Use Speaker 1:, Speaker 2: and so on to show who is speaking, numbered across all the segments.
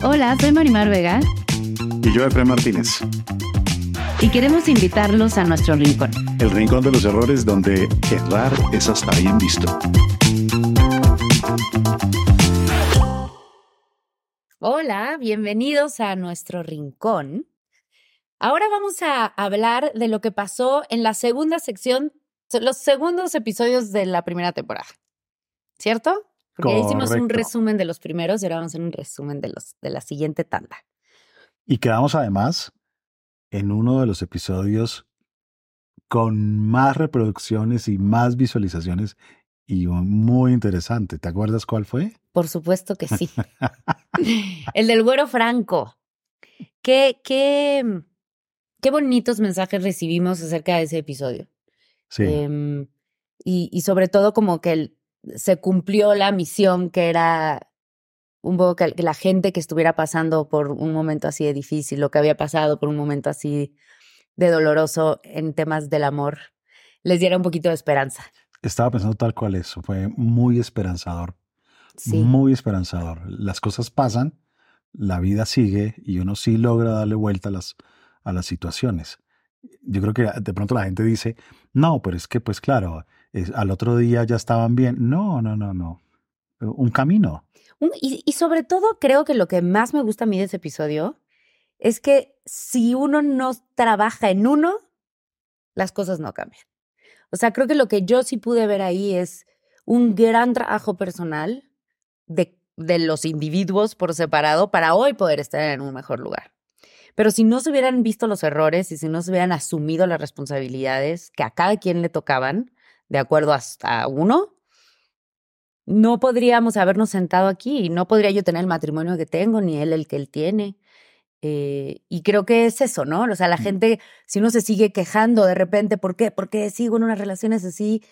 Speaker 1: Hola, soy Marimar Vega.
Speaker 2: Y yo, Efraín Martínez.
Speaker 1: Y queremos invitarlos a nuestro rincón.
Speaker 2: El rincón de los errores donde errar es hasta bien visto.
Speaker 1: Hola, bienvenidos a nuestro rincón. Ahora vamos a hablar de lo que pasó en la segunda sección, los segundos episodios de la primera temporada. ¿Cierto? Porque ya hicimos un resumen de los primeros y ahora vamos a hacer un resumen de, los, de la siguiente tanda.
Speaker 2: Y quedamos además en uno de los episodios con más reproducciones y más visualizaciones y muy interesante. ¿Te acuerdas cuál fue?
Speaker 1: Por supuesto que sí. El del güero franco. Qué, qué, qué bonitos mensajes recibimos acerca de ese episodio.
Speaker 2: Sí.
Speaker 1: Em, y, y, sobre todo como que el, se cumplió la misión que era un poco que, la gente que estuviera pasando por un momento así de difícil, lo que había pasado por un momento así de doloroso en temas del amor, les diera un poquito de esperanza.
Speaker 2: Estaba pensando tal cual eso, fue muy esperanzador.
Speaker 1: Sí.
Speaker 2: Muy esperanzador. Las cosas pasan, la vida sigue y uno sí logra darle vuelta a las, a las situaciones. Yo creo que de pronto la gente dice, no, pero es que pues claro, al otro día ya estaban bien. No, no, no, no. Un camino.
Speaker 1: Y, sobre todo creo que lo que más me gusta a mí de ese episodio es que si uno no trabaja en uno, las cosas no cambian. O sea, creo que lo que yo sí pude ver ahí es un gran trabajo personal de los individuos por separado para hoy poder estar en un mejor lugar. Pero si no se hubieran visto los errores y si no se hubieran asumido las responsabilidades que a cada quien le tocaban, de acuerdo hasta uno, no podríamos habernos sentado aquí y no podría yo tener el matrimonio que tengo, ni él el que él tiene. Eh, y creo que es eso, ¿no? O sea, la gente, si uno se sigue quejando de repente, ¿por qué? ¿Por qué sigo en unas relaciones así?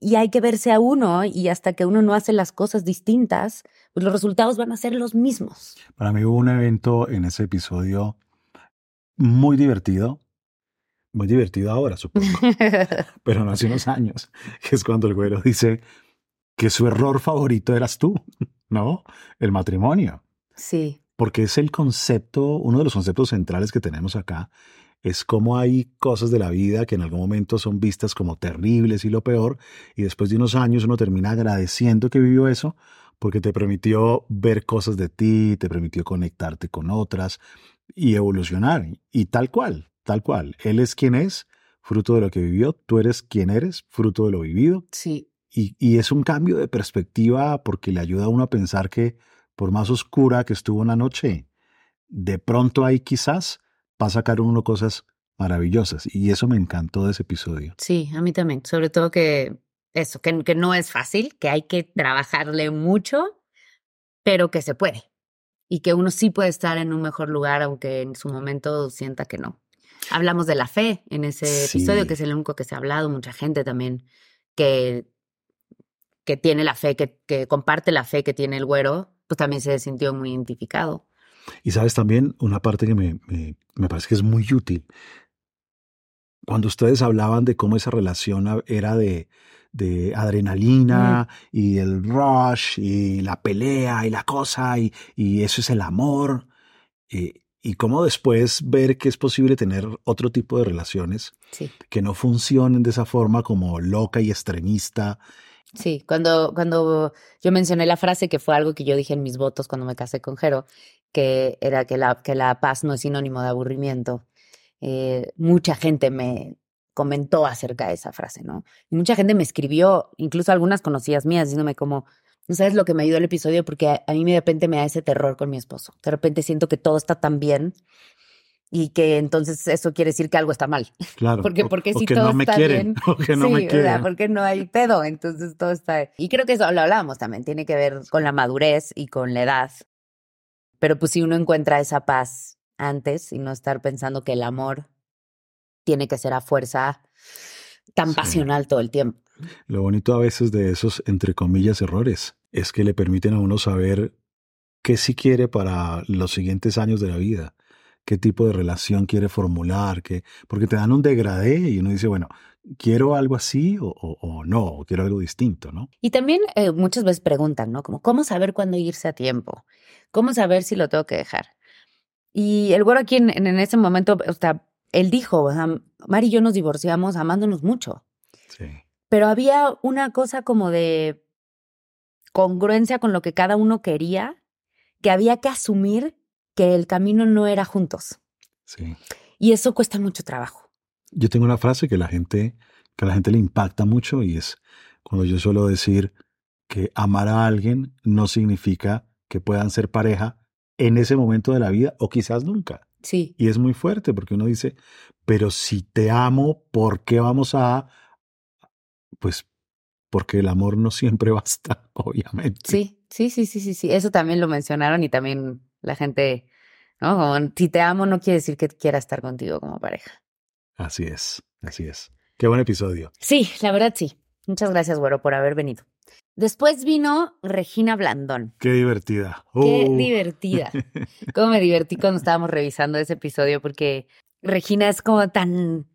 Speaker 1: Y hay que verse a uno y hasta que uno no hace las cosas distintas, pues los resultados van a ser los mismos.
Speaker 2: Para mí hubo un evento en ese episodio muy divertido, muy divertido ahora, supongo, pero no hace unos años, que es cuando el güero dice que su error favorito eras tú, ¿no? El matrimonio.
Speaker 1: Sí.
Speaker 2: Porque es el concepto, uno de los conceptos centrales que tenemos acá, es cómo hay cosas de la vida que en algún momento son vistas como terribles y lo peor, y después de unos años uno termina agradeciendo que vivió eso, porque te permitió ver cosas de ti, te permitió conectarte con otras y evolucionar, y tal cual, tal cual. Él es quien es, fruto de lo que vivió, tú eres quien eres, fruto de lo vivido.
Speaker 1: Sí.
Speaker 2: Y, y es un cambio de perspectiva porque le ayuda a uno a pensar que por más oscura que estuvo una noche, de pronto ahí quizás va a sacar uno cosas maravillosas. Y eso me encantó de ese episodio.
Speaker 1: Sí, a mí también. Sobre todo que eso, que, que no es fácil, que hay que trabajarle mucho, pero que se puede. Y que uno sí puede estar en un mejor lugar, aunque en su momento sienta que no. Hablamos de la fe en ese
Speaker 2: Sí.
Speaker 1: episodio, que es el único que se ha hablado, mucha gente también que, que tiene la fe, que, que comparte la fe que tiene el güero, pues también se sintió muy identificado.
Speaker 2: Y sabes también una parte que me, me, me parece que es muy útil. Cuando ustedes hablaban de cómo esa relación era de, de adrenalina y el rush y la pelea y la cosa y, y eso es el amor. eh, y cómo después ver que es posible tener otro tipo de relaciones
Speaker 1: Sí.
Speaker 2: que no funcionen de esa forma como loca y extremista
Speaker 1: Sí, cuando, cuando yo mencioné la frase que fue algo que yo dije en mis votos cuando me casé con Jero, que era que la, que la paz no es sinónimo de aburrimiento. Eh, mucha gente me comentó acerca de esa frase, ¿no? Y mucha gente me escribió, incluso algunas conocidas mías, diciéndome como, no sabes lo que me ayudó el episodio porque a, a mí de repente me da ese terror con mi esposo. De repente siento que todo está tan bien y que entonces eso quiere decir que algo está mal.
Speaker 2: Claro.
Speaker 1: Porque,
Speaker 2: o-
Speaker 1: porque
Speaker 2: o
Speaker 1: si
Speaker 2: que
Speaker 1: todo
Speaker 2: no me
Speaker 1: está
Speaker 2: quieren,
Speaker 1: bien.
Speaker 2: o que no
Speaker 1: sí,
Speaker 2: me
Speaker 1: o sea,
Speaker 2: quieren.
Speaker 1: porque no hay pedo, entonces todo está. Y creo que eso lo hablábamos también, tiene que ver con la madurez y con la edad. Pero pues si uno encuentra esa paz antes y no estar pensando que el amor tiene que ser a fuerza tan
Speaker 2: Sí.
Speaker 1: pasional todo el tiempo.
Speaker 2: Lo bonito a veces de esos, entre comillas, errores es que le permiten a uno saber qué sí quiere para los siguientes años de la vida, qué tipo de relación quiere formular, qué, porque te dan un degradé y uno dice, bueno, quiero algo así o, o- o no, o quiero algo distinto, ¿no?
Speaker 1: Y también eh, muchas veces preguntan, ¿no? Como, ¿cómo saber cuándo irse a tiempo? ¿Cómo saber si lo tengo que dejar? Y el güero aquí en, en- ese momento, o sea, él dijo, o sea, Mari y yo nos divorciamos amándonos mucho,
Speaker 2: Sí.
Speaker 1: pero había una cosa como de congruencia con lo que cada uno quería, que había que asumir que el camino no era juntos.
Speaker 2: Sí.
Speaker 1: Y eso cuesta mucho trabajo.
Speaker 2: Yo tengo una frase que la gente, que a la gente le impacta mucho y es cuando yo suelo decir que amar a alguien no significa que puedan ser pareja en ese momento de la vida o quizás nunca.
Speaker 1: Sí.
Speaker 2: Y es muy fuerte porque uno dice, pero si te amo, ¿por qué vamos a...? Pues porque el amor no siempre basta, obviamente.
Speaker 1: Sí, sí, sí, sí, sí, sí. Eso también lo mencionaron y también la gente, ¿no? Como, si te amo no quiere decir que quiera estar contigo como pareja.
Speaker 2: Así es, así es. Qué buen episodio.
Speaker 1: Sí, la verdad sí. Muchas gracias, güero, por haber venido. Después vino Regina Blandón.
Speaker 2: Qué divertida.
Speaker 1: Qué
Speaker 2: Uh.
Speaker 1: divertida. Cómo me divertí cuando estábamos revisando ese episodio porque Regina es como tan,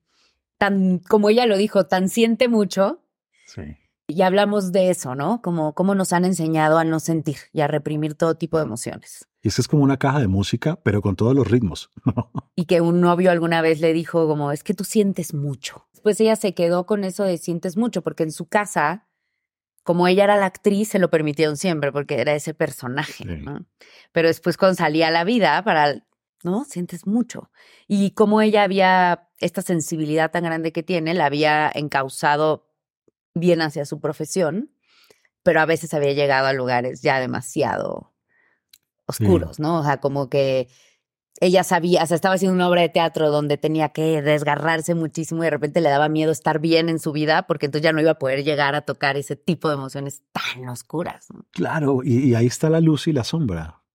Speaker 1: tan, como ella lo dijo, tan siente mucho
Speaker 2: Sí.
Speaker 1: Y hablamos de eso, ¿no? Como cómo nos han enseñado a no sentir y a reprimir todo tipo de emociones.
Speaker 2: Y esta es como una caja de música, pero con todos los ritmos.
Speaker 1: y que un novio alguna vez le dijo como, es que tú sientes mucho. Después ella se quedó con eso de sientes mucho, porque en su casa, como ella era la actriz, se lo permitieron siempre, porque era ese personaje,
Speaker 2: Sí.
Speaker 1: ¿no? Pero después cuando salía a la vida, para, ¿no? Sientes mucho. Y como ella había esta sensibilidad tan grande que tiene, la había encauzado bien hacia su profesión, pero a veces había llegado a lugares ya demasiado oscuros, ¿no? O sea, como que ella sabía, o sea, estaba haciendo una obra de teatro donde tenía que desgarrarse muchísimo y de repente le daba miedo estar bien en su vida porque entonces ya no iba a poder llegar a tocar ese tipo de emociones tan oscuras. ¿no?
Speaker 2: Claro, y, y ahí está la luz y la sombra,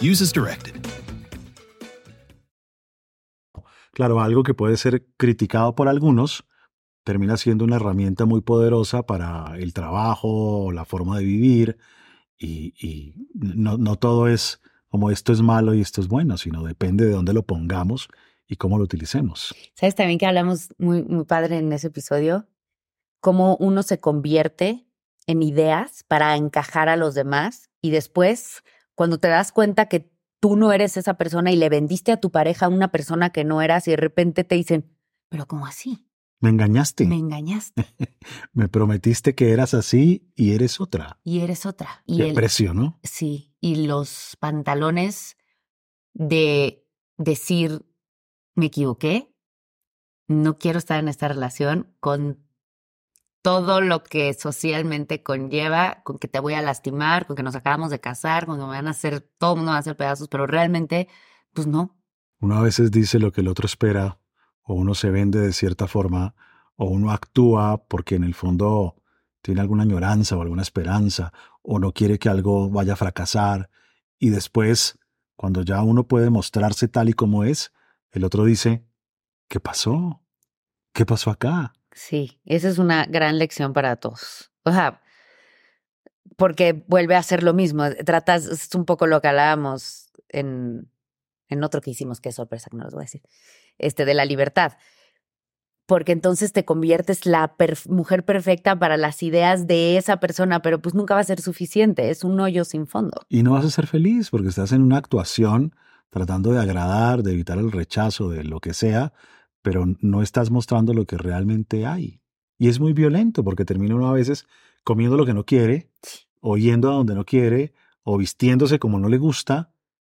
Speaker 3: Use as directed.
Speaker 2: claro, algo que puede ser criticado por algunos, termina siendo una herramienta muy poderosa para el trabajo, la forma de vivir, y, y no, no todo es como esto es malo y esto es bueno, sino depende de dónde lo pongamos y cómo lo utilicemos.
Speaker 1: ¿Sabes también que hablamos muy, muy padre en ese episodio? Cómo uno se convierte en ideas para encajar a los demás y después, cuando te das cuenta que tú no eres esa persona y le vendiste a tu pareja a una persona que no eras y de repente te dicen, pero ¿cómo así?
Speaker 2: Me engañaste,
Speaker 1: Me
Speaker 2: me,
Speaker 1: engañaste
Speaker 2: prometiste que eras así y eres otra.
Speaker 1: y eres otra. Y el-
Speaker 2: precio, ¿no?
Speaker 1: Sí, y los pantalones de decir, me equivoqué, no quiero estar en esta relación con todo lo que socialmente conlleva, con que te voy a lastimar, con que nos acabamos de casar, con que me van a hacer, todo el mundo va a hacer pedazos, pero realmente, pues no.
Speaker 2: Uno a veces dice lo que el otro espera, o uno se vende de cierta forma, o uno actúa porque en el fondo tiene alguna añoranza o alguna esperanza, o no quiere que algo vaya a fracasar, y después, cuando ya uno puede mostrarse tal y como es, el otro dice, ¿qué pasó? ¿Qué pasó acá?
Speaker 1: Sí, esa es una gran lección para todos. O sea, porque vuelve a ser lo mismo. Tratas, es un poco lo que hablábamos en, en otro que hicimos, que es sorpresa, que no les voy a decir, este, de la libertad. Porque entonces te conviertes la mujer perfecta para las ideas de esa persona, pero pues nunca va a ser suficiente, es un hoyo sin fondo.
Speaker 2: Y no vas a ser feliz porque estás en una actuación tratando de agradar, de evitar el rechazo, de lo que sea, pero no estás mostrando lo que realmente hay. Y es muy violento porque termina uno a veces comiendo lo que no quiere, o yendo a donde no quiere, o vistiéndose como no le gusta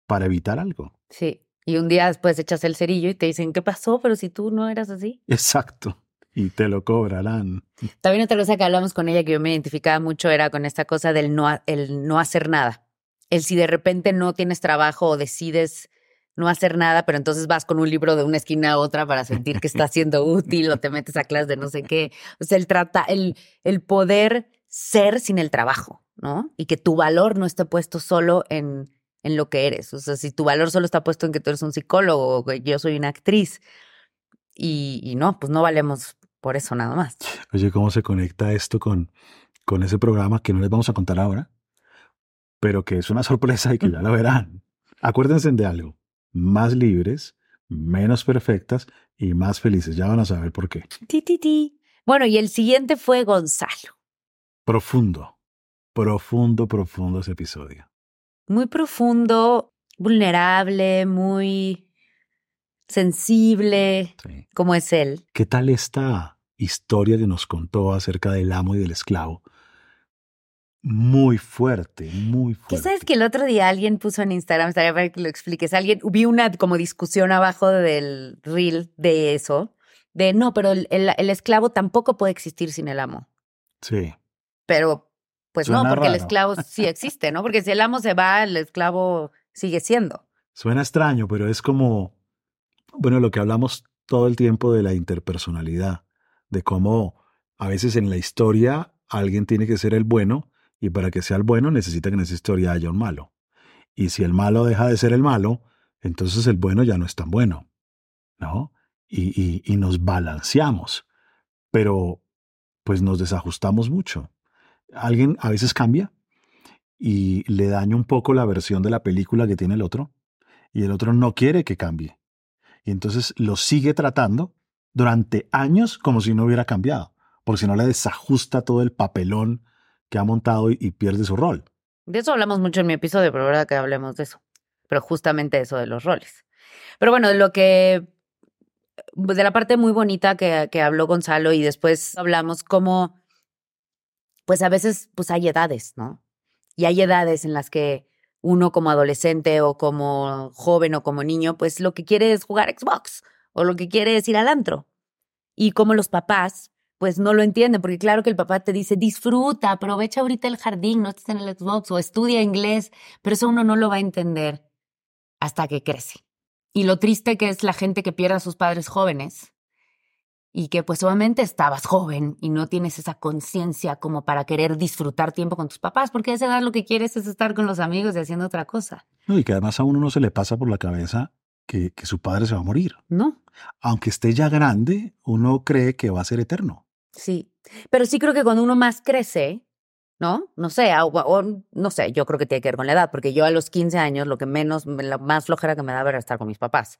Speaker 2: para evitar algo.
Speaker 1: Sí. Y un día después echas el cerillo y te dicen, ¿qué pasó? Pero si tú no eras así.
Speaker 2: Exacto. Y te lo cobrarán.
Speaker 1: También otra cosa que hablamos con ella que yo me identificaba mucho era con esta cosa del no, el no hacer nada. El si de repente no tienes trabajo o decides no hacer nada, pero entonces vas con un libro de una esquina a otra para sentir que está siendo útil o te metes a clase de no sé qué. O sea, el, trata, el, el poder ser sin el trabajo, ¿no? Y que tu valor no esté puesto solo en, en lo que eres. O sea, si tu valor solo está puesto en que tú eres un psicólogo o que yo soy una actriz y, y no, pues no valemos por eso nada más.
Speaker 2: Oye, ¿cómo se conecta esto con, con ese programa que no les vamos a contar ahora? Pero que es una sorpresa y que ya lo verán. Acuérdense de algo más libres, menos perfectas y más felices. Ya van a saber por qué.
Speaker 1: Ti, ti, ti. Bueno, y el siguiente fue Gonzalo.
Speaker 2: Profundo, profundo, profundo ese episodio.
Speaker 1: Muy profundo, vulnerable, muy sensible, como es él.
Speaker 2: ¿Qué tal esta historia que nos contó acerca del amo y del esclavo? Muy fuerte, muy fuerte.
Speaker 1: ¿Qué sabes que el otro día alguien puso en Instagram, estaría para que lo expliques, alguien, vi una como discusión abajo del reel de eso, de no, pero el, el, esclavo tampoco puede existir sin el amo.
Speaker 2: Sí.
Speaker 1: Pero, pues no, porque el esclavo sí existe, ¿no? Porque si el amo se va, el esclavo sigue siendo.
Speaker 2: Suena extraño, pero es como, bueno, lo que hablamos todo el tiempo de la interpersonalidad, de cómo a veces en la historia alguien tiene que ser el bueno, y para que sea el bueno necesita que en esa historia haya un malo. Y si el malo deja de ser el malo, entonces el bueno ya no es tan bueno. ¿No? Y, y, nos balanceamos. Pero pues nos desajustamos mucho. Alguien a veces cambia y le daña un poco la versión de la película que tiene el otro. Y el otro no quiere que cambie. Y entonces lo sigue tratando durante años como si no hubiera cambiado. Porque si no le desajusta todo el papelón que ha montado y, pierde su rol.
Speaker 1: De eso hablamos mucho en mi episodio, pero verdad que hablemos de eso. Pero justamente eso de los roles. Pero bueno, de lo que. de la parte muy bonita que, habló Gonzalo y después hablamos como. Pues a veces, pues hay edades, ¿no? Y hay edades en las que uno como adolescente o como joven o como niño, pues lo que quiere es jugar Xbox o lo que quiere es ir al antro. Y como los papás, pues no lo entiende, porque claro que el papá te dice, disfruta, aprovecha ahorita el jardín, no estés en el Xbox o estudia inglés, pero eso uno no lo va a entender hasta que crece. Y lo triste que es la gente que pierde a sus padres jóvenes y que pues obviamente estabas joven y no tienes esa conciencia como para querer disfrutar tiempo con tus papás, porque a esa edad lo que quieres es estar con los amigos y haciendo otra cosa.
Speaker 2: No, y que además a uno no se le pasa por la cabeza que, que su padre se va a morir.
Speaker 1: No.
Speaker 2: Aunque esté ya grande, uno cree que va a ser eterno.
Speaker 1: Sí, pero sí creo que cuando uno más crece, ¿no? No sé, o, no sé, yo creo que tiene que ver con la edad, porque yo a los 15 años lo que menos, la más flojera que me daba era estar con mis papás.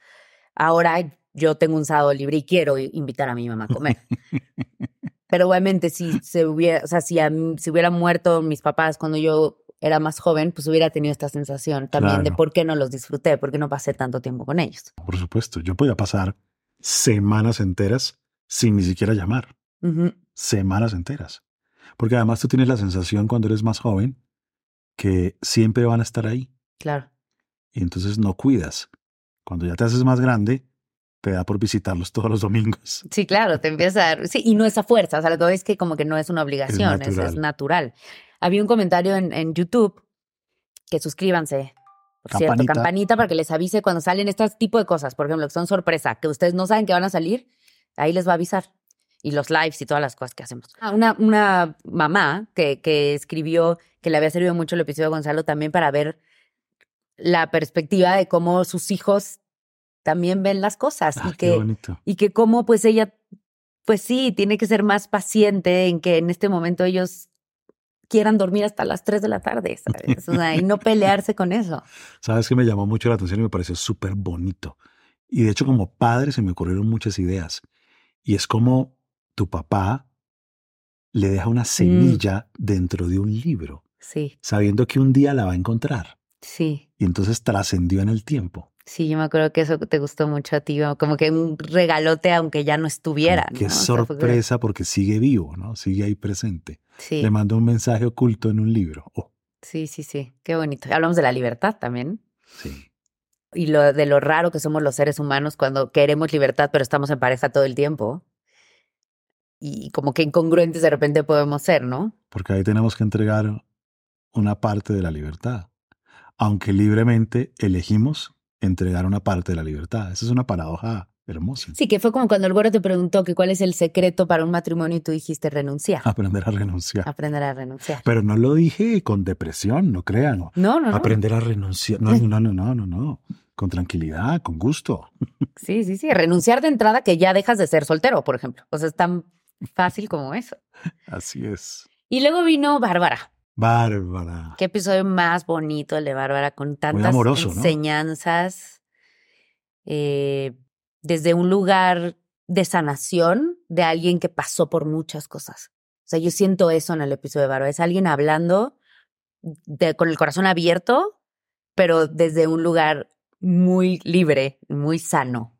Speaker 1: Ahora yo tengo un sábado libre y quiero invitar a mi mamá a comer. Pero obviamente si se hubiera, o sea, si, si hubiera muerto mis papás cuando yo era más joven, pues hubiera tenido esta sensación también de por qué no los disfruté, por qué no pasé tanto tiempo con ellos.
Speaker 2: Por supuesto, yo podía pasar semanas enteras sin ni siquiera llamar semanas enteras. Porque además tú tienes la sensación cuando eres más joven que siempre van a estar ahí.
Speaker 1: Claro.
Speaker 2: Y entonces no cuidas. Cuando ya te haces más grande, te da por visitarlos todos los domingos.
Speaker 1: Sí, claro, te empieza a dar, sí, y no es a fuerza, o sea, lo que es que como que no es una obligación, es,
Speaker 2: natural.
Speaker 1: es natural. Había un comentario en, en YouTube que suscríbanse, por cierto,
Speaker 2: Campanita.
Speaker 1: para que les avise cuando salen estas tipo de cosas, por ejemplo, que son sorpresa, que ustedes no saben que van a salir, ahí les va a avisar. Y los lives y todas las cosas que hacemos. Ah, Una, una mamá que, que escribió que le había servido mucho el episodio de Gonzalo también para ver la perspectiva de cómo sus hijos también ven las cosas
Speaker 2: Ah,
Speaker 1: y que
Speaker 2: bonito.
Speaker 1: y que cómo pues ella, pues sí, tiene que ser más paciente en que en este momento ellos quieran dormir hasta las 3 de la tarde, ¿sabes? O sea, y no pelearse con eso.
Speaker 2: Sabes que me llamó mucho la atención y me pareció súper bonito. Y de hecho, como padre, se me ocurrieron muchas ideas. Y es como tu papá le deja
Speaker 1: Mm.
Speaker 2: una semilla dentro de un libro,
Speaker 1: Sí,
Speaker 2: sabiendo que un día la va a encontrar.
Speaker 1: sí.
Speaker 2: Y entonces trascendió en el tiempo.
Speaker 1: Sí, yo me acuerdo que eso te gustó mucho a ti, como que un regalote aunque ya no estuviera.
Speaker 2: Qué
Speaker 1: ¿no? O sea, fue que-
Speaker 2: sorpresa porque sigue vivo, ¿no? Sigue ahí presente.
Speaker 1: Sí,
Speaker 2: Le manda un mensaje oculto en un libro. Oh,
Speaker 1: sí, sí, sí, qué bonito. Hablamos de la libertad también.
Speaker 2: sí.
Speaker 1: Y lo, de lo raro que somos los seres humanos cuando queremos libertad, pero estamos en pareja todo el tiempo. Y como que incongruentes de repente podemos ser, ¿no?
Speaker 2: Porque ahí tenemos que entregar una parte de la libertad. Aunque libremente elegimos entregar una parte de la libertad. Esa es una paradoja hermosa.
Speaker 1: Sí, que fue como cuando el güero te preguntó que cuál es el secreto para un matrimonio y tú dijiste renunciar.
Speaker 2: Aprender a renunciar.
Speaker 1: Aprender a renunciar.
Speaker 2: Pero no lo dije con depresión, no crean.
Speaker 1: No, no, no.
Speaker 2: Aprender a renunciar. No, no, no, no, no, no. Con tranquilidad, con gusto.
Speaker 1: Sí, sí, sí. Renunciar de entrada que ya dejas de ser soltero, por ejemplo. O sea, es tan fácil como eso.
Speaker 2: Así es.
Speaker 1: Y luego vino Bárbara.
Speaker 2: Bárbara.
Speaker 1: Qué episodio más bonito el de Bárbara, con tantas
Speaker 2: amoroso, ¿no?
Speaker 1: enseñanzas. eh, desde un lugar de sanación de alguien que pasó por muchas cosas. O sea, yo siento eso en el episodio de Bárbara. Es alguien hablando de- con el corazón abierto, pero desde un lugar muy libre, muy sano.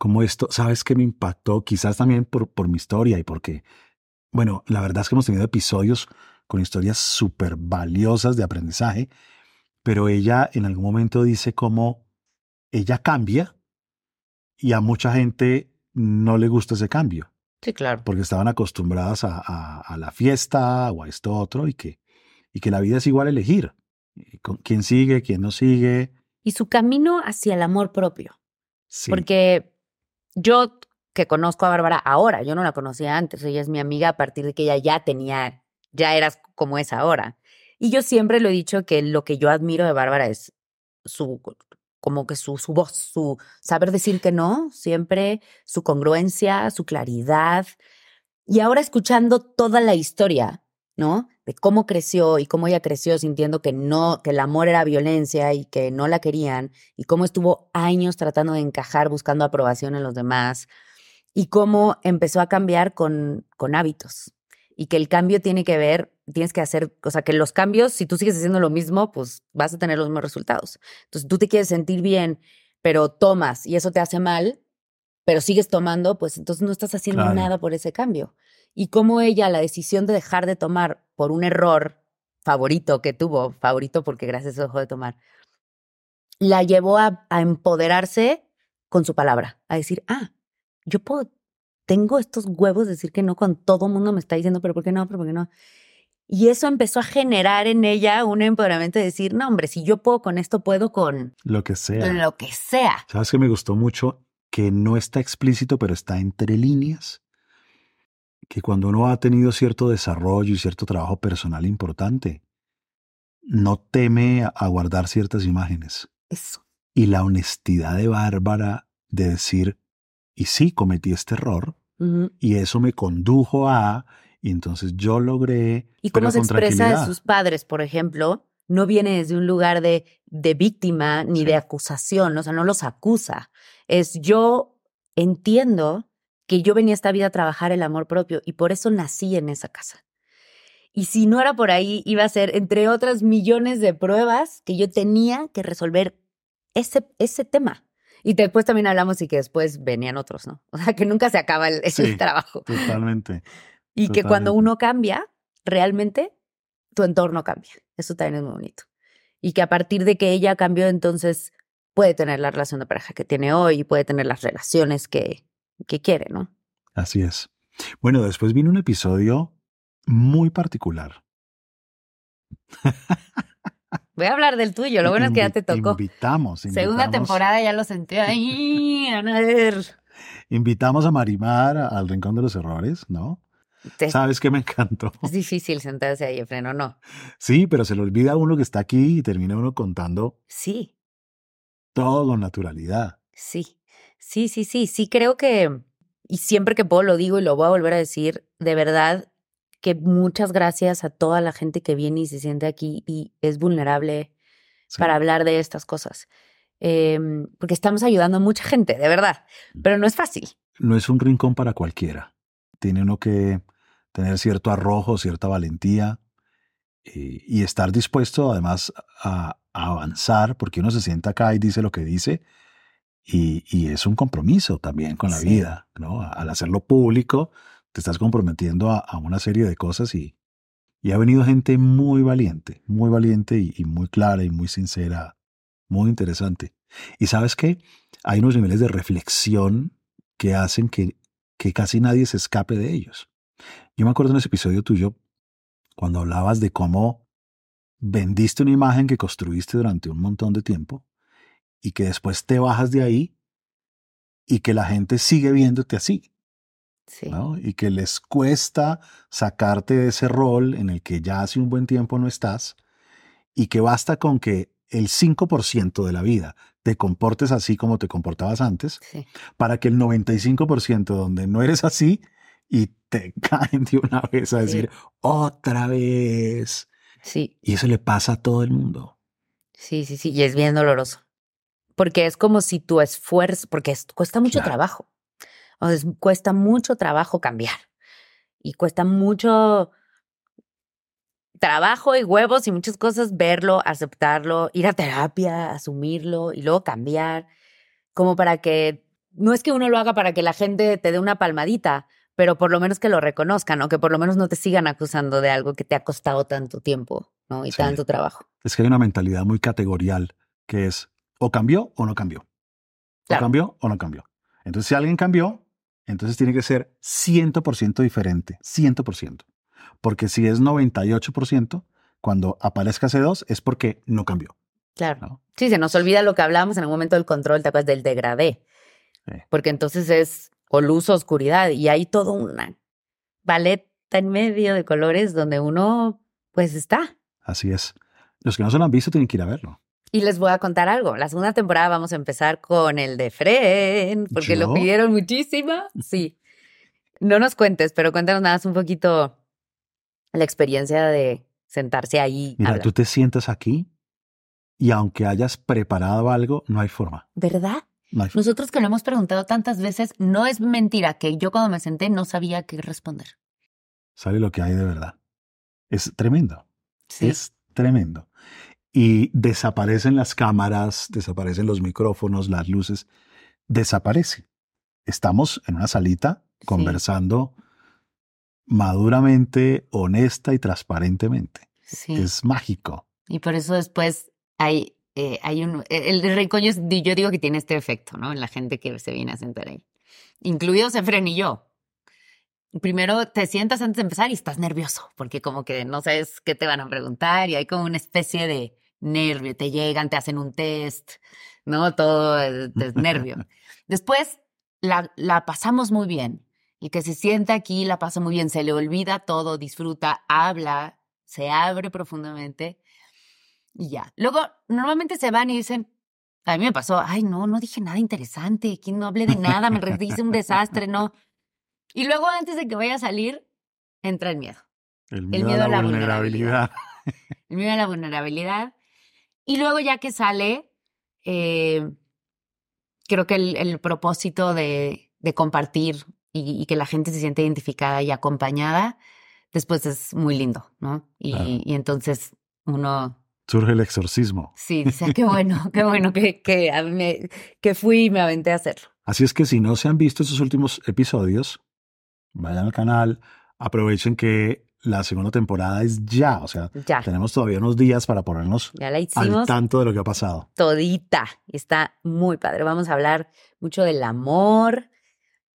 Speaker 2: Como esto, ¿sabes qué me impactó? Quizás también por, por mi historia y porque, bueno, la verdad es que hemos tenido episodios con historias súper valiosas de aprendizaje, pero ella en algún momento dice cómo ella cambia y a mucha gente no le gusta ese cambio,
Speaker 1: Sí, claro.
Speaker 2: porque estaban acostumbradas a, a- a la fiesta o a esto otro y que, y que la vida es igual elegir. Y con quién sigue, quién no sigue.
Speaker 1: Y su camino hacia el amor propio.
Speaker 2: Sí.
Speaker 1: Porque yo que conozco a Bárbara ahora, yo no la conocía antes, ella es mi amiga a partir de que ella ya tenía, ya eras como es ahora. Y yo siempre lo he dicho que lo que yo admiro de Bárbara es su, como que su, su voz, su saber decir que no, siempre, su congruencia, su claridad. Y ahora escuchando toda la historia, ¿no? De cómo creció y cómo ella creció sintiendo que no, que el amor era violencia y que no la querían, y cómo estuvo años tratando de encajar, buscando aprobación en los demás, y cómo empezó a cambiar con, con hábitos. Y que el cambio tiene que ver, tienes que hacer, o sea, que los cambios, si tú sigues haciendo lo mismo, pues vas a tener los mismos resultados. Entonces, tú te quieres sentir bien, pero tomas y eso te hace mal, pero sigues tomando, pues entonces no estás haciendo
Speaker 2: Claro.
Speaker 1: nada por ese cambio. Y cómo ella, la decisión de dejar de tomar por un error favorito que tuvo, favorito porque gracias a eso dejó de tomar, la llevó a, a empoderarse con su palabra, a decir, ah, yo puedo, tengo estos huevos de decir que no con todo mundo me está diciendo, pero ¿por qué no? ¿Pero por qué no? Y eso empezó a generar en ella un empoderamiento de decir, no, hombre, si yo puedo con esto, puedo con
Speaker 2: Lo que sea.
Speaker 1: lo que sea.
Speaker 2: ¿Sabes que me gustó mucho? Que no está explícito, pero está entre líneas. Que cuando uno ha tenido cierto desarrollo y cierto trabajo personal importante, no teme a guardar ciertas imágenes.
Speaker 1: Eso.
Speaker 2: Y la honestidad de Bárbara de decir, y sí, cometí este error, y eso me condujo a, y entonces yo logré.
Speaker 1: Y cómo se expresa de sus padres, por ejemplo, no viene desde un lugar de, de víctima ni
Speaker 2: Sí.
Speaker 1: de acusación, o sea, no los acusa. Es yo entiendo que yo venía a esta vida a trabajar el amor propio y por eso nací en esa casa. Y si no era por ahí, iba a ser, entre otras millones de pruebas, que yo tenía que resolver ese, ese tema. Y después también hablamos y que después venían otros, ¿no? O sea, que nunca se acaba el,
Speaker 2: Sí.
Speaker 1: trabajo.
Speaker 2: Totalmente.
Speaker 1: Y que cuando uno cambia, realmente tu entorno cambia. Eso también es muy bonito. Y que a partir de que ella cambió, entonces puede tener la relación de pareja que tiene hoy y puede tener las relaciones que, que quiere, ¿no?
Speaker 2: Así es. Bueno, después vino un episodio muy particular.
Speaker 1: Voy a hablar del tuyo, lo bueno es que ya te tocó.
Speaker 2: Invitamos,
Speaker 1: Segunda
Speaker 2: invitamos-
Speaker 1: temporada ya lo sentí ahí. A ver.
Speaker 2: Invitamos a Marimar al Rincón de los Errores, ¿no? ¿Sabes qué me encantó?
Speaker 1: Es difícil sentarse ahí, freno, no.
Speaker 2: Sí, pero se le olvida a uno que está aquí y termina uno contando
Speaker 1: Sí,
Speaker 2: todo con naturalidad.
Speaker 1: sí, sí, sí, sí, sí, creo que, y siempre que puedo lo digo y lo voy a volver a decir, de verdad que muchas gracias a toda la gente que viene y se siente aquí y es vulnerable
Speaker 2: Sí.
Speaker 1: para hablar de estas cosas. Em, porque estamos ayudando a mucha gente, de verdad, pero no es fácil.
Speaker 2: No es un rincón para cualquiera. Tiene uno que tener cierto arrojo, cierta valentía eh, y estar dispuesto además a, a avanzar, porque uno se sienta acá y dice lo que dice y, y es un compromiso también con la
Speaker 1: Sí.
Speaker 2: vida, ¿no? Al hacerlo público, te estás comprometiendo a, a una serie de cosas y, y ha venido gente muy valiente, muy valiente y, y muy clara y muy sincera, muy interesante. Y sabes qué? Hay unos niveles de reflexión que hacen que, que casi nadie se escape de ellos. Yo me acuerdo en ese episodio tuyo cuando hablabas de cómo vendiste una imagen que construiste durante un montón de tiempo y que después te bajas de ahí y que la gente sigue viéndote así,
Speaker 1: Sí,
Speaker 2: ¿no? Y que les cuesta sacarte de ese rol en el que ya hace un buen tiempo no estás y que basta con que el 5% de la vida te comportes así como te comportabas antes
Speaker 1: sí,
Speaker 2: para que el 95% donde no eres así y te caen de una vez a
Speaker 1: Sí.
Speaker 2: decir otra vez.
Speaker 1: sí.
Speaker 2: Y eso le pasa a todo el mundo.
Speaker 1: Sí, sí, sí, y es bien doloroso. Porque es como si tu esfuerzo, porque es- cuesta mucho
Speaker 2: Claro.
Speaker 1: trabajo. O sea, cuesta mucho trabajo cambiar. Y cuesta mucho trabajo y huevos y muchas cosas verlo, aceptarlo, ir a terapia, asumirlo y luego cambiar. Como para que, no es que uno lo haga para que la gente te dé una palmadita, pero por lo menos que lo reconozcan o que por lo menos no te sigan acusando de algo que te ha costado tanto tiempo, ¿no? Y
Speaker 2: Sí.
Speaker 1: tanto trabajo.
Speaker 2: Es que hay una mentalidad muy categorial que es o cambió o no cambió. O cambió o no cambió. Entonces, si alguien cambió, entonces tiene que ser 100% diferente. 100%. Porque si es 98%, cuando aparezca C2 es porque no cambió.
Speaker 1: Claro.
Speaker 2: ¿no?
Speaker 1: Sí, se nos olvida lo que hablábamos en el momento del control, ¿te acuerdas del degradé?
Speaker 2: Sí.
Speaker 1: Porque entonces es o luz o oscuridad y hay toda una paleta en medio de colores donde uno pues está.
Speaker 2: Así es. Los que no se lo han visto tienen que ir a verlo.
Speaker 1: Y les voy a contar algo. La segunda temporada vamos a empezar con el de Fren, porque lo pidieron muchísimo. Sí. No nos cuentes, pero cuéntanos nada más un poquito la experiencia de sentarse ahí.
Speaker 2: Mira,
Speaker 1: hablar.
Speaker 2: tú te sientas aquí y aunque hayas preparado algo, no hay forma.
Speaker 1: ¿Verdad?
Speaker 2: No hay forma.
Speaker 1: Nosotros que lo hemos preguntado tantas veces, no es mentira que yo cuando me senté no sabía qué responder.
Speaker 2: Sale lo que hay de verdad. Es tremendo.
Speaker 1: Sí.
Speaker 2: Es tremendo. Y desaparecen las cámaras, desaparecen los micrófonos, las luces, desaparece. Estamos en una salita
Speaker 1: Sí.
Speaker 2: conversando maduramente, honesta y transparentemente.
Speaker 1: sí.
Speaker 2: Es mágico.
Speaker 1: Y por eso después hay, eh, hay un... El de rincón yo, yo digo que tiene este efecto, ¿no? En la gente que se viene a sentar ahí. Incluidos Efren y yo. primero te sientas antes de empezar y estás nervioso, porque como que no sabes qué te van a preguntar y hay como una especie de nervio, te llegan, te hacen un test, ¿no? Todo es, es nervio. Después la, la pasamos muy bien. El que se sienta aquí la pasa muy bien, se le olvida todo, disfruta, habla, se abre profundamente y ya. Luego, normalmente se van y dicen, a mí me pasó, ay, no, no dije nada interesante, aquí no hablé de nada, me hice un desastre, no. Y luego, antes de que vaya a salir, entra el miedo.
Speaker 2: El miedo, a la, vulnerabilidad.
Speaker 1: El miedo a la vulnerabilidad. Y luego, ya que sale, eh, creo que el, el propósito de, de compartir y, y, que la gente se siente identificada y acompañada, después es muy lindo, ¿no? Y,
Speaker 2: Claro.
Speaker 1: y entonces uno
Speaker 2: Surge el exorcismo.
Speaker 1: Sí, dice, qué bueno, qué bueno que, que, a mí me- que fui y me aventé a hacerlo.
Speaker 2: Así es que si no se han visto esos últimos episodios, vayan al canal, aprovechen que la segunda temporada es ya, o sea,
Speaker 1: Ya,
Speaker 2: tenemos todavía unos días para ponernos
Speaker 1: ya la
Speaker 2: al tanto de lo que ha pasado.
Speaker 1: todita. Está muy padre. Vamos a hablar mucho del amor,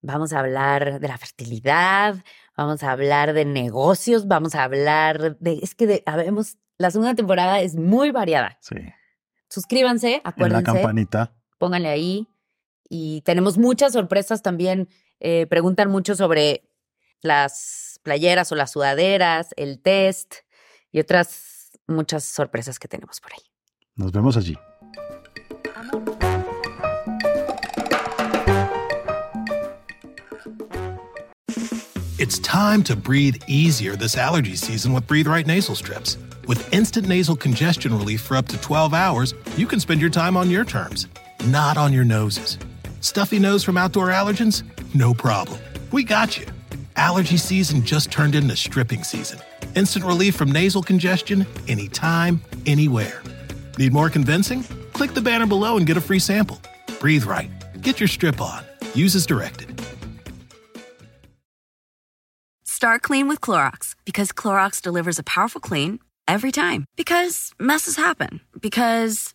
Speaker 1: vamos a hablar de la fertilidad, vamos a hablar de negocios, vamos a hablar de... Es que de, habemos, la segunda temporada es muy variada.
Speaker 2: Sí.
Speaker 1: Suscríbanse,
Speaker 2: En la
Speaker 1: acuérdense.
Speaker 2: campanita.
Speaker 1: pónganle ahí. Y tenemos muchas sorpresas también. eh, preguntan mucho sobre las playeras o las sudaderas, el test y otras muchas sorpresas que tenemos por ahí.
Speaker 2: Nos vemos allí.
Speaker 3: It's time to breathe easier this allergy season with Breathe Right nasal strips. With instant nasal congestion relief for up to 12 hours, you can spend your time on your terms, not on your noses. Stuffy nose from outdoor allergens? No problem. We got you. Allergy season just turned into stripping season. Instant relief from nasal congestion anytime, anywhere. Need more convincing? Click the banner below and get a free sample. Breathe Right. Get your strip on. Use as directed.
Speaker 4: Start clean with Clorox because Clorox delivers a powerful clean every time. Because messes happen. Because.